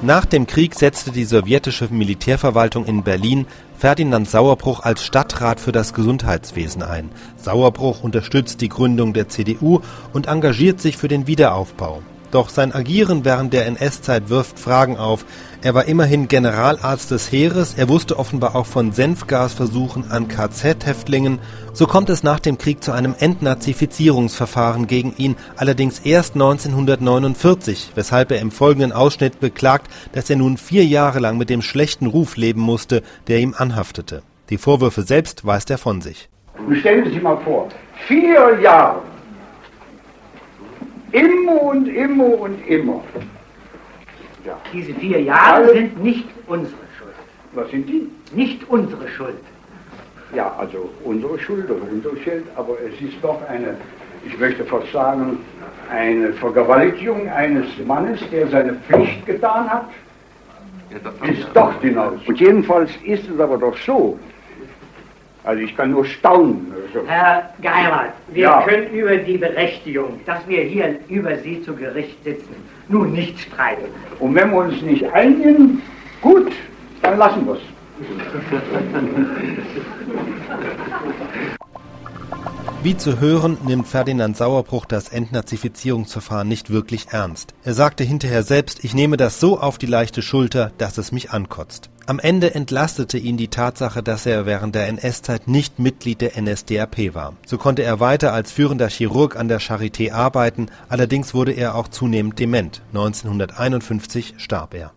Nach dem Krieg setzte die sowjetische Militärverwaltung in Berlin Ferdinand Sauerbruch als Stadtrat für das Gesundheitswesen ein. Sauerbruch unterstützt die Gründung der CDU und engagiert sich für den Wiederaufbau. Doch sein Agieren während der NS-Zeit wirft Fragen auf. Er war immerhin Generalarzt des Heeres, er wusste offenbar auch von Senfgasversuchen an KZ-Häftlingen. So kommt es nach dem Krieg zu einem Entnazifizierungsverfahren gegen ihn, allerdings erst 1949, weshalb er im folgenden Ausschnitt beklagt, dass er nun vier Jahre lang mit dem schlechten Ruf leben musste, der ihm anhaftete. Die Vorwürfe selbst weist er von sich. Stellen Sie sich mal vor, vier Jahre Immer und immer und immer. Ja. Diese vier Jahre Alle, sind nicht unsere Schuld. Was sind die? Nicht unsere Schuld. Ja, also unsere Schuld oder unsere Schuld, aber es ist doch eine, ich möchte fast sagen, eine Vergewaltigung eines Mannes, der seine Pflicht getan hat. Ja, ist doch die Neue. Und jedenfalls ist es aber doch so, also ich kann nur staunen. Herr Geimert, wir ja. können über die Berechtigung, dass wir hier über Sie zu Gericht sitzen, nun nicht streiten. Und wenn wir uns nicht einigen, gut, dann lassen wir es. Wie zu hören, nimmt Ferdinand Sauerbruch das Entnazifizierungsverfahren nicht wirklich ernst. Er sagte hinterher selbst, ich nehme das so auf die leichte Schulter, dass es mich ankotzt. Am Ende entlastete ihn die Tatsache, dass er während der NS-Zeit nicht Mitglied der NSDAP war. So konnte er weiter als führender Chirurg an der Charité arbeiten, allerdings wurde er auch zunehmend dement. 1951 starb er.